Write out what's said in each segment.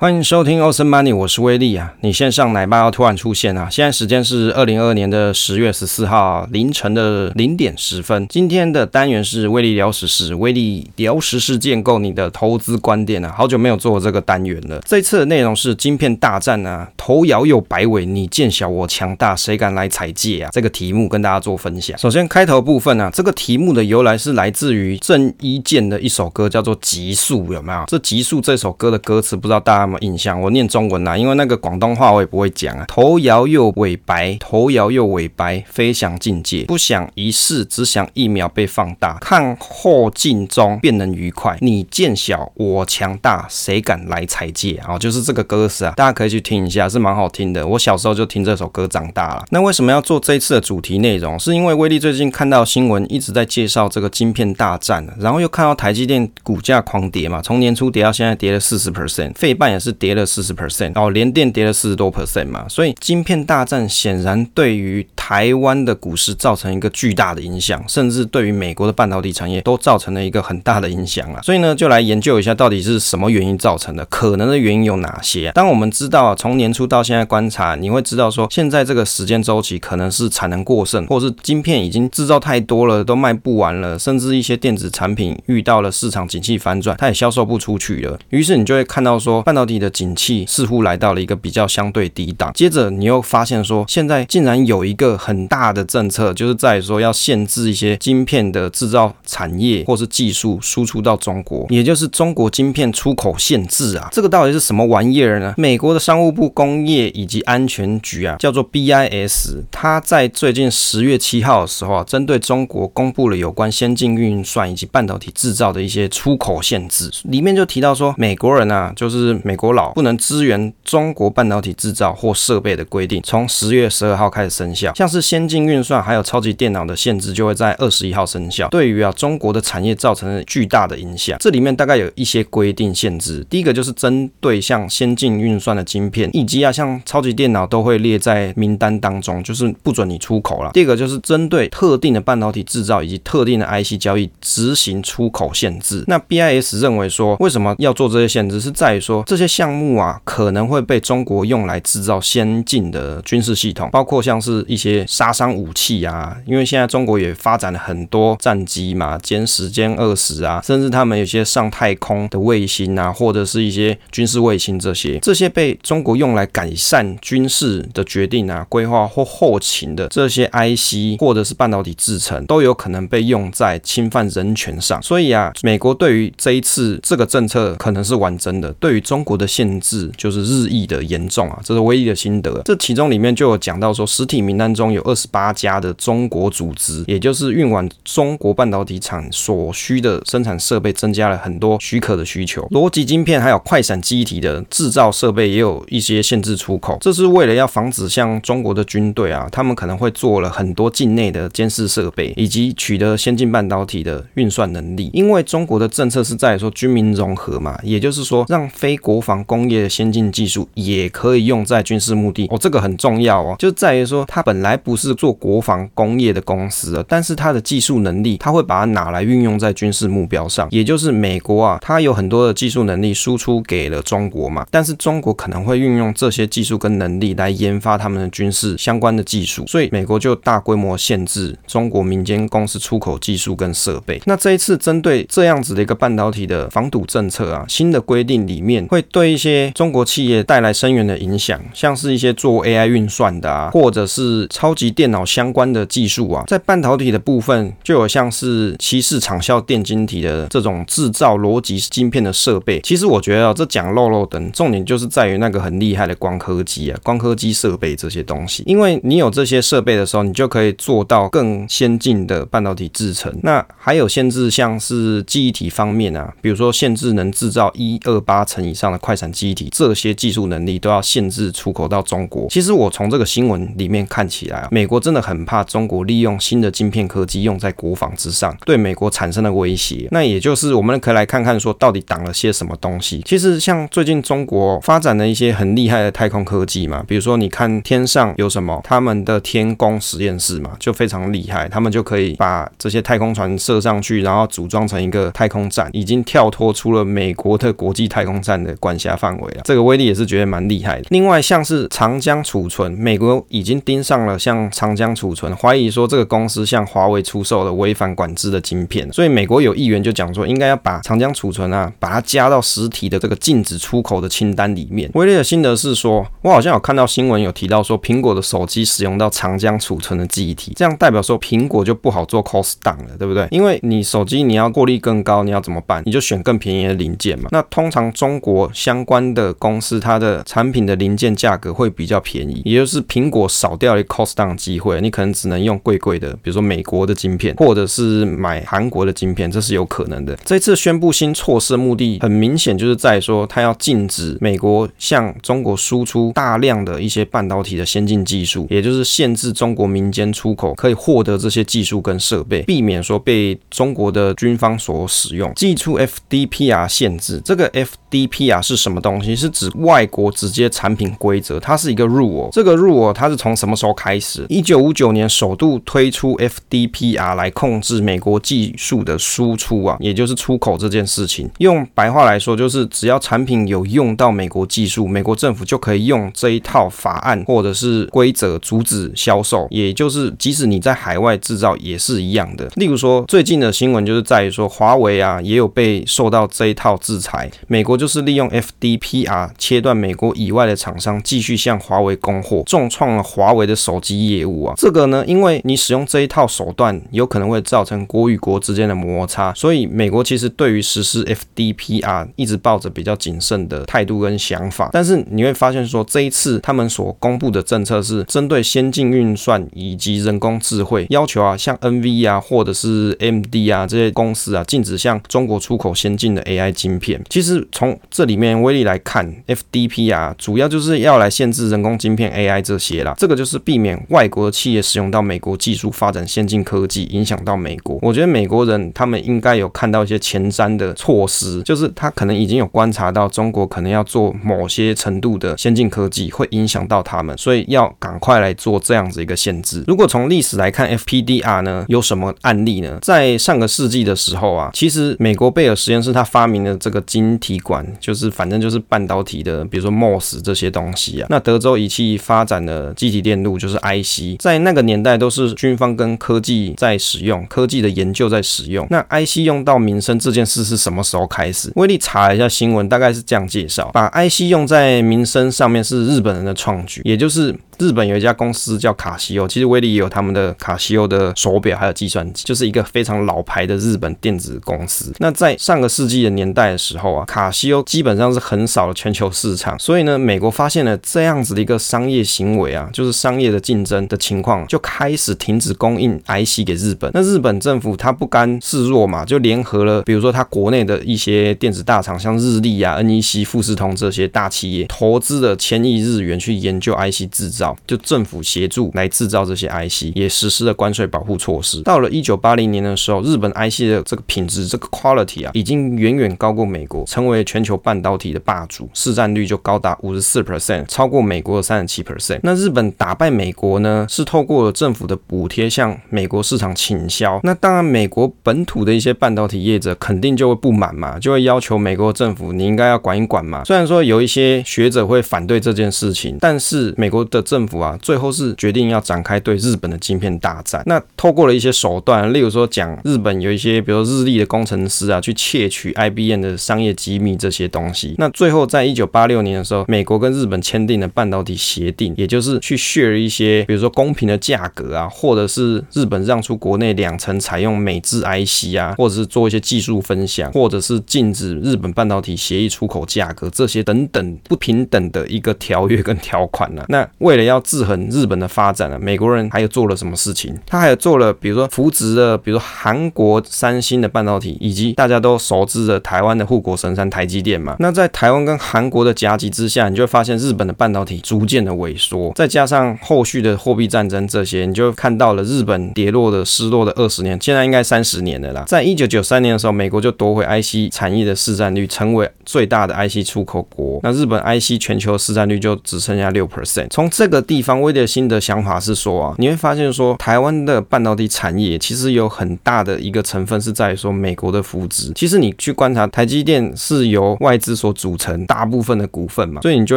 欢迎收听 Awesome Money，我是威利啊。你线上奶爸要突然出现啊！现在时间是二零二二年的十月十四号凌晨的零点十分。今天的单元是威利聊时事，威利聊时事建构你的投资观点啊。好久没有做这个单元了。这次的内容是晶片大战啊，头摇又摆尾，你见小我强大，谁敢来踩界啊？这个题目跟大家做分享。首先开头部分啊，这个题目的由来是来自于郑伊健的一首歌，叫做《极速》，有没有？这《极速》这首歌的歌词，不知道大家。什么印象？我念中文啊，因为那个广东话我也不会讲啊。头摇又尾摆，头摇又尾摆，飞翔境界，不想一世，只想一秒被放大。看后镜中便能愉快。你见小我强大，谁敢来踩界啊？就是这个歌词啊，大家可以去听一下，是蛮好听的。我小时候就听这首歌长大了。那为什么要做这一次的主题内容？是因为威利最近看到新闻一直在介绍这个晶片大战，然后又看到台积电股价狂跌嘛，从年初跌到现在跌了四十 percent，费半是跌了四十 percent，然后联电跌了四十多 percent 嘛，所以晶片大战显然对于台湾的股市造成一个巨大的影响，甚至对于美国的半导体产业都造成了一个很大的影响啊。所以呢，就来研究一下到底是什么原因造成的，可能的原因有哪些？当我们知道从年初到现在观察，你会知道说，现在这个时间周期可能是产能过剩，或是晶片已经制造太多了，都卖不完了，甚至一些电子产品遇到了市场景气反转，它也销售不出去了。于是你就会看到说，半导体的景气似乎来到了一个比较相对低档，接着你又发现说，现在竟然有一个很大的政策，就是在说要限制一些晶片的制造产业或是技术输出到中国，也就是中国晶片出口限制啊，这个到底是什么玩意儿呢？美国的商务部工业以及安全局啊，叫做 BIS，它在最近十月七号的时候啊，针对中国公布了有关先进运算以及半导体制造的一些出口限制，里面就提到说，美国人啊，就是美国佬。不能支援中国半导体制造或设备的规定，从十月十二号开始生效。像是先进运算还有超级电脑的限制，就会在二十一号生效。对于啊中国的产业造成了巨大的影响。这里面大概有一些规定限制。第一个就是针对像先进运算的晶片，以及啊像超级电脑都会列在名单当中，就是不准你出口了。第二个就是针对特定的半导体制造以及特定的 IC 交易执行出口限制。那 BIS 认为说，为什么要做这些限制？是在于说这些项目。啊，可能会被中国用来制造先进的军事系统，包括像是一些杀伤武器啊。因为现在中国也发展了很多战机嘛，歼十、歼二十啊，甚至他们有些上太空的卫星啊，或者是一些军事卫星这些，这些被中国用来改善军事的决定啊、规划或后勤的这些 IC 或者是半导体制程，都有可能被用在侵犯人权上。所以啊，美国对于这一次这个政策可能是玩真的，对于中国的限。制就是日益的严重啊，这是唯一的心得。这其中里面就有讲到说，实体名单中有二十八家的中国组织，也就是运往中国半导体厂所需的生产设备增加了很多许可的需求。逻辑晶片还有快闪机体的制造设备也有一些限制出口，这是为了要防止像中国的军队啊，他们可能会做了很多境内的监视设备，以及取得先进半导体的运算能力。因为中国的政策是在说军民融合嘛，也就是说让非国防工业的先进技术也可以用在军事目的哦，这个很重要哦，就在于说它本来还不是做国防工业的公司了，但是它的技术能力，它会把它拿来运用在军事目标上，也就是美国啊，它有很多的技术能力输出给了中国嘛，但是中国可能会运用这些技术跟能力来研发他们的军事相关的技术，所以美国就大规模限制中国民间公司出口技术跟设备。那这一次针对这样子的一个半导体的防堵政策啊，新的规定里面会对一些中国企业带来深远的影响，像是一些做 AI 运算的啊，或者是超级电脑相关的技术啊，在半导体的部分就有像是稀释场效电晶体的这种制造逻辑晶片的设备。其实我觉得啊，这讲漏漏等，重点就是在于那个很厉害的光刻机啊，光刻机设备这些东西。因为你有这些设备的时候，你就可以做到更先进的半导体制程。那还有限制，像是记忆体方面啊，比如说限制能制造一二八层以上的快闪记忆体。这些技术能力都要限制出口到中国。其实我从这个新闻里面看起来，美国真的很怕中国利用新的晶片科技用在国防之上，对美国产生的威胁。那也就是我们可以来看看说，到底挡了些什么东西。其实像最近中国发展了一些很厉害的太空科技嘛，比如说你看天上有什么，他们的天宫实验室嘛，就非常厉害，他们就可以把这些太空船射上去，然后组装成一个太空站，已经跳脱出了美国的国际太空站的管辖范围了。这个威力也是觉得蛮厉害的。另外像是长江储存，美国已经盯上了像长江储存，怀疑说这个公司向华为出售了违反管制的晶片，所以美国有议员就讲说，应该要把长江储存啊，把它加到实体的这个禁止出口的清单里面。威力的心得是说，我好像有看到新闻有提到说，苹果的手机使用到长江储存的记忆体，这样代表说苹果就不好做 cost down 了，对不对？因为你手机你要获利更高，你要怎么办？你就选更便宜的零件嘛。那通常中国相关的公司，它的产品的零件价格会比较便宜，也就是苹果少掉了一个 cost down 机会，你可能只能用贵贵的，比如说美国的晶片，或者是买韩国的晶片，这是有可能的。这次宣布新措施的目的，很明显就是在说，它要禁止美国向中国输出大量的一些半导体的先进技术，也就是限制中国民间出口可以获得这些技术跟设备，避免说被中国的军方所使用。祭出 FDPR 限制，这个 FDPR 是什么东西？是指外国直接产品规则，它是一个 rule。这个 rule 它是从什么时候开始？一九五九年首度推出 FDPR 来控制美国技术的输出啊，也就是出口这件事情。用白话来说，就是只要产品有用到美国技术，美国政府就可以用这一套法案或者是规则阻止销售。也就是即使你在海外制造也是一样的。例如说，最近的新闻就是在于说，华为啊也有被受到这一套制裁。美国就是利用 FDPR 切断美国以外的厂商继续向华为供货，重创了华为的手机业务啊。这个呢，因为你使用这一套手段，有可能会造成国与国之间的摩擦，所以美国其实对于实施 FDPR 一直抱着比较谨慎的态度跟想法。但是你会发现说，这一次他们所公布的政策是针对先进运算以及人工智慧，要求啊，像 NV 啊或者是 MD 啊这些公司啊，禁止向中国出口先进的 AI 晶片。其实从这里面威力来看，FDPR 主要就是要来限制人工晶片 AI 这些啦。这个就是避免外国的企业使用到美国技术发展先进科技，影响到美国。我觉得美国人他们应该有看到一些前瞻的措施，就是他可能已经有观察到中国可能要做某些程度的先进科技，会影响到他们，所以要赶快来做这样子一个限制。如果从历史来看，FPDR 呢有什么案例呢？在上个世纪的时候啊，其实美国贝尔实验室他发明了这个晶体管，就是反正就是半导体的，比如说 MOS 这些东西啊。那德州仪器发展的积体电路，就是 IC，在那个年代都是军方跟科技在使用，科技的研究在使用。那 IC 用到民生这件事是什么时候开始？威力查了一下新闻，大概是这样介绍：把 IC 用在民生上面是日本人的创举，也就是。日本有一家公司叫卡西欧，其实威力也有他们的卡西欧的手表，还有计算机，就是一个非常老牌的日本电子公司。那在上个世纪的年代的时候啊，卡西欧基本上是横扫了全球市场，所以呢，美国发现了这样子的一个商业行为啊，就是商业的竞争的情况，就开始停止供应 IC 给日本。那日本政府他不甘示弱嘛，就联合了，比如说他国内的一些电子大厂，像日立啊、NEC、富士通这些大企业，投资了千亿日元去研究 IC 制造。就政府协助来制造这些 IC，也实施了关税保护措施。到了一九八零年的时候，日本 IC 的这个品质，这个 quality 啊，已经远远高过美国，成为全球半导体的霸主，市占率就高达五十四 percent，超过美国的三十七 percent。那日本打败美国呢，是透过了政府的补贴向美国市场倾销。那当然，美国本土的一些半导体业者肯定就会不满嘛，就会要求美国政府你应该要管一管嘛。虽然说有一些学者会反对这件事情，但是美国的政府啊，最后是决定要展开对日本的晶片大战。那透过了一些手段，例如说讲日本有一些，比如说日立的工程师啊，去窃取 IBM 的商业机密这些东西。那最后在一九八六年的时候，美国跟日本签订了半导体协定，也就是去 share 一些，比如说公平的价格啊，或者是日本让出国内两成采用美制 IC 啊，或者是做一些技术分享，或者是禁止日本半导体协议出口价格这些等等不平等的一个条约跟条款呢、啊。那为了要制衡日本的发展啊，美国人还有做了什么事情？他还有做了，比如说扶植了，比如说韩国三星的半导体，以及大家都熟知的台湾的护国神山台积电嘛。那在台湾跟韩国的夹击之下，你就会发现日本的半导体逐渐的萎缩，再加上后续的货币战争这些，你就看到了日本跌落的失落的二十年，现在应该三十年了啦。在一九九三年的时候，美国就夺回 IC 产业的市占率，成为最大的 IC 出口国。那日本 IC 全球市占率就只剩下六 percent。从这个地方，威利的新的想法是说啊，你会发现说，台湾的半导体产业其实有很大的一个成分是在于说美国的扶植。其实你去观察，台积电是由外资所组成大部分的股份嘛，所以你就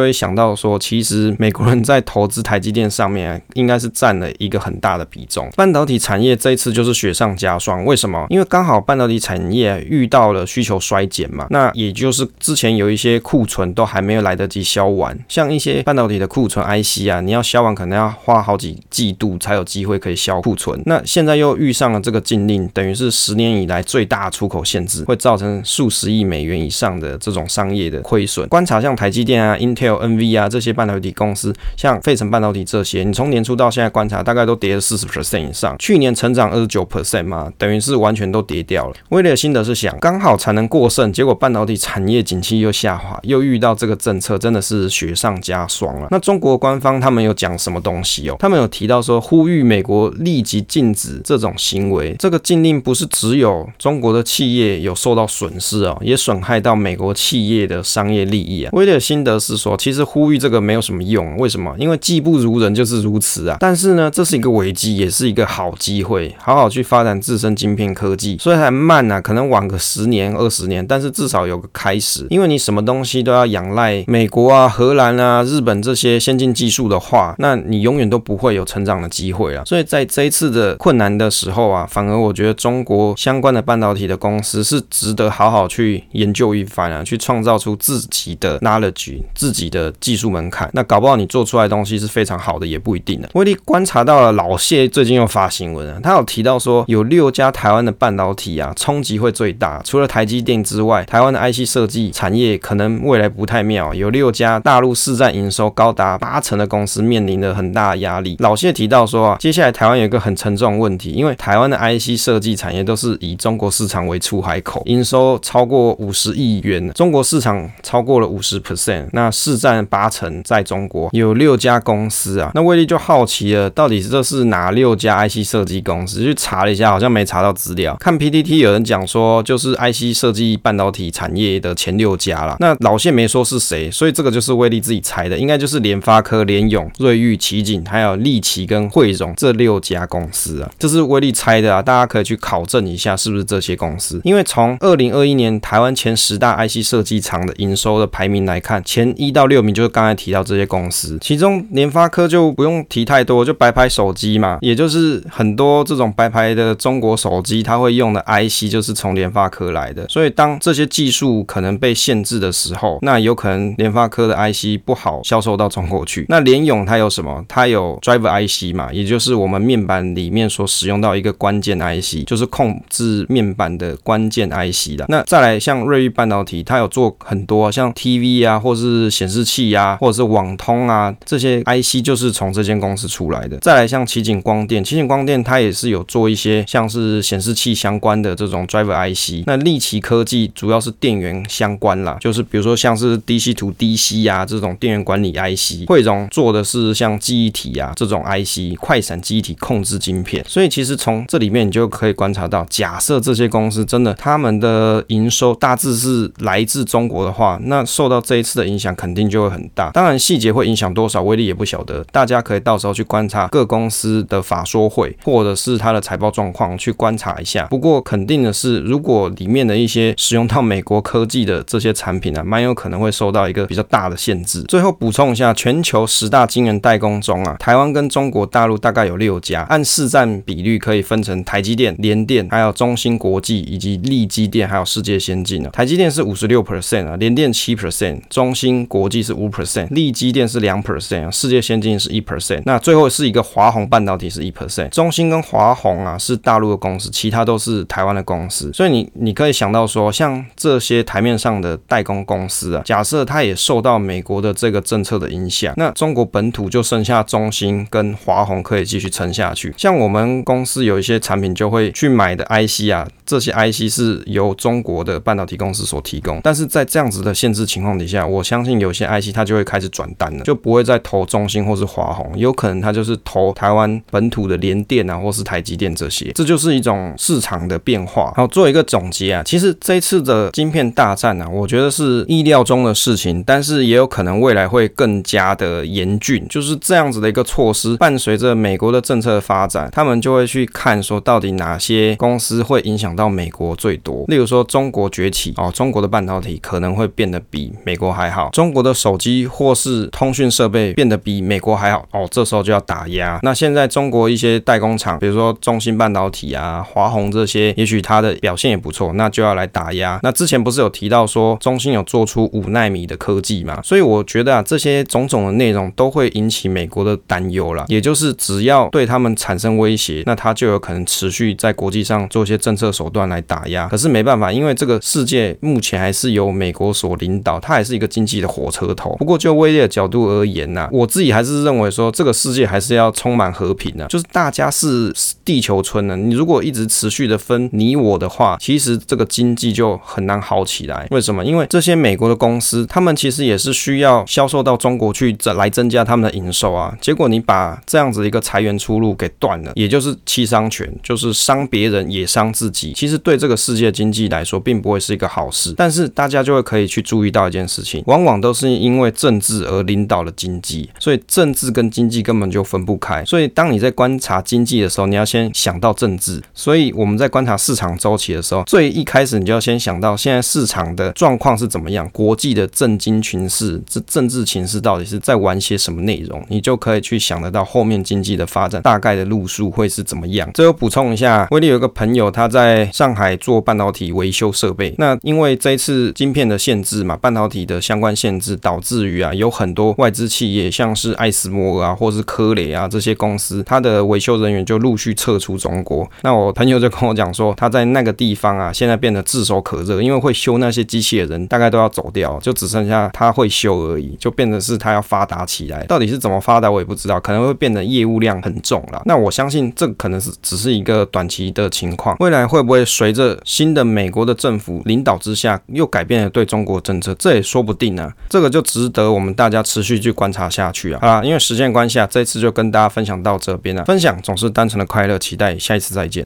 会想到说，其实美国人在投资台积电上面应该是占了一个很大的比重。半导体产业这一次就是雪上加霜，为什么？因为刚好半导体产业遇到了需求衰减嘛，那也就是之前有一些库存都还没有来得及销完，像一些半导体的库存 IC 啊，你要销完可能要花好几季度才有机会可以销库存。那现在又遇上了这个禁令，等于是十年以来最大出口限制，会造成数十亿美元以上的这种商业的亏损。观察像台积电啊、Intel、NV 啊这些半导体公司，像费城半导体这些，你从从年初到现在观察，大概都跌了四十 percent 以上。去年成长二十九 percent 嘛，等于是完全都跌掉了。威利的心得是想，刚好才能过剩，结果半导体产业景气又下滑，又遇到这个政策，真的是雪上加霜了。那中国官方他们有讲什么东西哦？他们有提到说，呼吁美国立即禁止这种行为。这个禁令不是只有中国的企业有受到损失哦，也损害到美国企业的商业利益啊。威利的心得是说，其实呼吁这个没有什么用，为什么？因为技不如人就是如如此啊。但是呢，这是一个危机，也是一个好机会，好好去发展自身晶片科技。虽然慢啊，可能晚个十年二十年，但是至少有个开始。因为你什么东西都要仰赖美国啊、荷兰啊、日本这些先进技术的话，那你永远都不会有成长的机会啊。所以在这一次的困难的时候啊，反而我觉得中国相关的半导体的公司是值得好好去研究一番啊，去创造出自己的 knowledge、自己的技术门槛。那搞不好你做出来的东西是非常好的，也不一定的。威利观察到了老谢最近又发新闻了，他有提到说有六家台湾的半导体啊，冲击会最大。除了台积电之外，台湾的 IC 设计产业可能未来不太妙。有六家大陆市占营收高达八成的公司面临着很大的压力。老谢提到说啊，接下来台湾有一个很沉重的问题，因为台湾的 IC 设计产业都是以中国市场为出海口，营收超过五十亿元，中国市场超过了五十 percent，那市占八成在中国，有六家公司啊。那威就好奇了，到底这是哪六家 IC 设计公司？去查了一下，好像没查到资料。看 PTT 有人讲说，就是 IC 设计半导体产业的前六家啦。那老谢没说是谁，所以这个就是威利自己猜的，应该就是联发科、联咏、瑞昱、奇景，还有力奇跟汇荣这六家公司啊。这是威利猜的啊，大家可以去考证一下是不是这些公司。因为从二零二一年台湾前十大 IC 设计厂的营收的排名来看，前一到六名就是刚才提到这些公司，其中联发科就不用提太多，就白牌手机嘛，也就是很多这种白牌的中国手机，它会用的 IC 就是从联发科来的。所以当这些技术可能被限制的时候，那有可能联发科的 IC 不好销售到中国去。那联咏它有什么？它有 Driver IC 嘛，也就是我们面板里面所使用到一个关键 IC，就是控制面板的关键 IC 的。那再来像瑞昱半导体，它有做很多像 TV 啊，或是显示器啊，或者是网通啊这些 IC，就是从这这间公司出来的。再来像奇景光电，奇景光电它也是有做一些像是显示器相关的这种 Driver IC。那力奇科技主要是电源相关啦，就是比如说像是 DC 图 DC 啊这种电源管理 IC。慧荣做的是像记忆体啊这种 IC，快闪记忆体控制晶片。所以其实从这里面你就可以观察到，假设这些公司真的他们的营收大致是来自中国的话，那受到这一次的影响肯定就会很大。当然细节会影响多少，威力也不晓得，大家可可以到时候去观察各公司的法说会或者是它的财报状况去观察一下。不过肯定的是，如果里面的一些使用到美国科技的这些产品啊，蛮有可能会受到一个比较大的限制。最后补充一下，全球十大晶圆代工中啊，台湾跟中国大陆大概有六家，按市占比率可以分成台积电、联电、还有中芯国际以及力积电，还有世界先进啊。台积电是五十六 percent 啊，联电七 percent，中芯国际是五 percent，力积电是两 percent，世界先进是一 percent。那最后是一个华虹半导体是一 percent，中芯跟华虹啊是大陆的公司，其他都是台湾的公司。所以你你可以想到说，像这些台面上的代工公司啊，假设它也受到美国的这个政策的影响，那中国本本土就剩下中芯跟华虹可以继续撑下去。像我们公司有一些产品就会去买的 IC 啊，这些 IC 是由中国的半导体公司所提供。但是在这样子的限制情况底下，我相信有些 IC 它就会开始转单了，就不会再投中芯或是华虹，有可能它就是投台湾本土的联电啊，或是台积电这些。这就是一种市场的变化。好，做一个总结啊，其实这次的晶片大战啊，我觉得是意料中的事情，但是也有可能未来会更加的严峻。就是这样子的一个措施，伴随着美国的政策发展，他们就会去看说到底哪些公司会影响到美国最多。例如说中国崛起哦，中国的半导体可能会变得比美国还好，中国的手机或是通讯设备变得比美国还好哦，这时候就要打压。那现在中国一些代工厂，比如说中芯半导体啊、华虹这些，也许它的表现也不错，那就要来打压。那之前不是有提到说中芯有做出五纳米的科技嘛？所以我觉得啊，这些种种的内容都会引起美国的担忧了。也就是只要对他们产生威胁，那他就有可能持续在国际上做一些政策手段来打压。可是没办法，因为这个世界目前还是由美国所领导，它还是一个经济的火车头。不过就威力的角度而言呢、我自己还是认为说，说这个世界还是要充满和平的、就是大家是地球村呢。你如果一直持续的分你我的话，其实这个经济就很难好起来。为什么？因为这些美国的公司，他们其实也是需要销售到中国去，来增加他们的营收啊。结果你把这样子一个财源出路给断了，也就是七伤拳，就是伤别人也伤自己。其实对这个世界经济来说，并不会是一个好事。但是大家就会可以去注意到一件事情，往往都是因为政治而领导了经济，所以政治跟经济根本就分不开。所以当你在观察经济的时候，你要先想到政治。所以我们在观察市场周期的时候，最一开始你就要先想到现在市场的状况是怎么样，国际的政经群势，这政治情势到底是在玩些什么内容，你就可以去想得到后面经济的发展大概的路数会是怎么样。最后补充一下，威力有一个朋友他在上海做半导体维修设备，那因为这一次晶片的限制嘛，半导体的相关限制，导致于啊有很多外资企业，像是艾斯摩尔啊，或是科雷啊这些公司，它的维修人员就陆续撤出中国。那我朋友就跟我讲说，他在那个地方啊，现在变得炙手可热，因为会修那些机器的人大概都要走掉，就只剩下他会修而已，就变成是他要发达起来。到底是怎么发达，我也不知道，可能会变得业务量很重了。那我相信这可能是只是一个短期的情况，未来会不会随着新的美国的政府领导之下，又改变了对中国政策，这也说不定啊。这个就值得我们大家持续去观察下去啊。好啦，因为时间关系啊，这次就跟大家分享到这边了。分享总是单纯的快乐，期待下一次再见。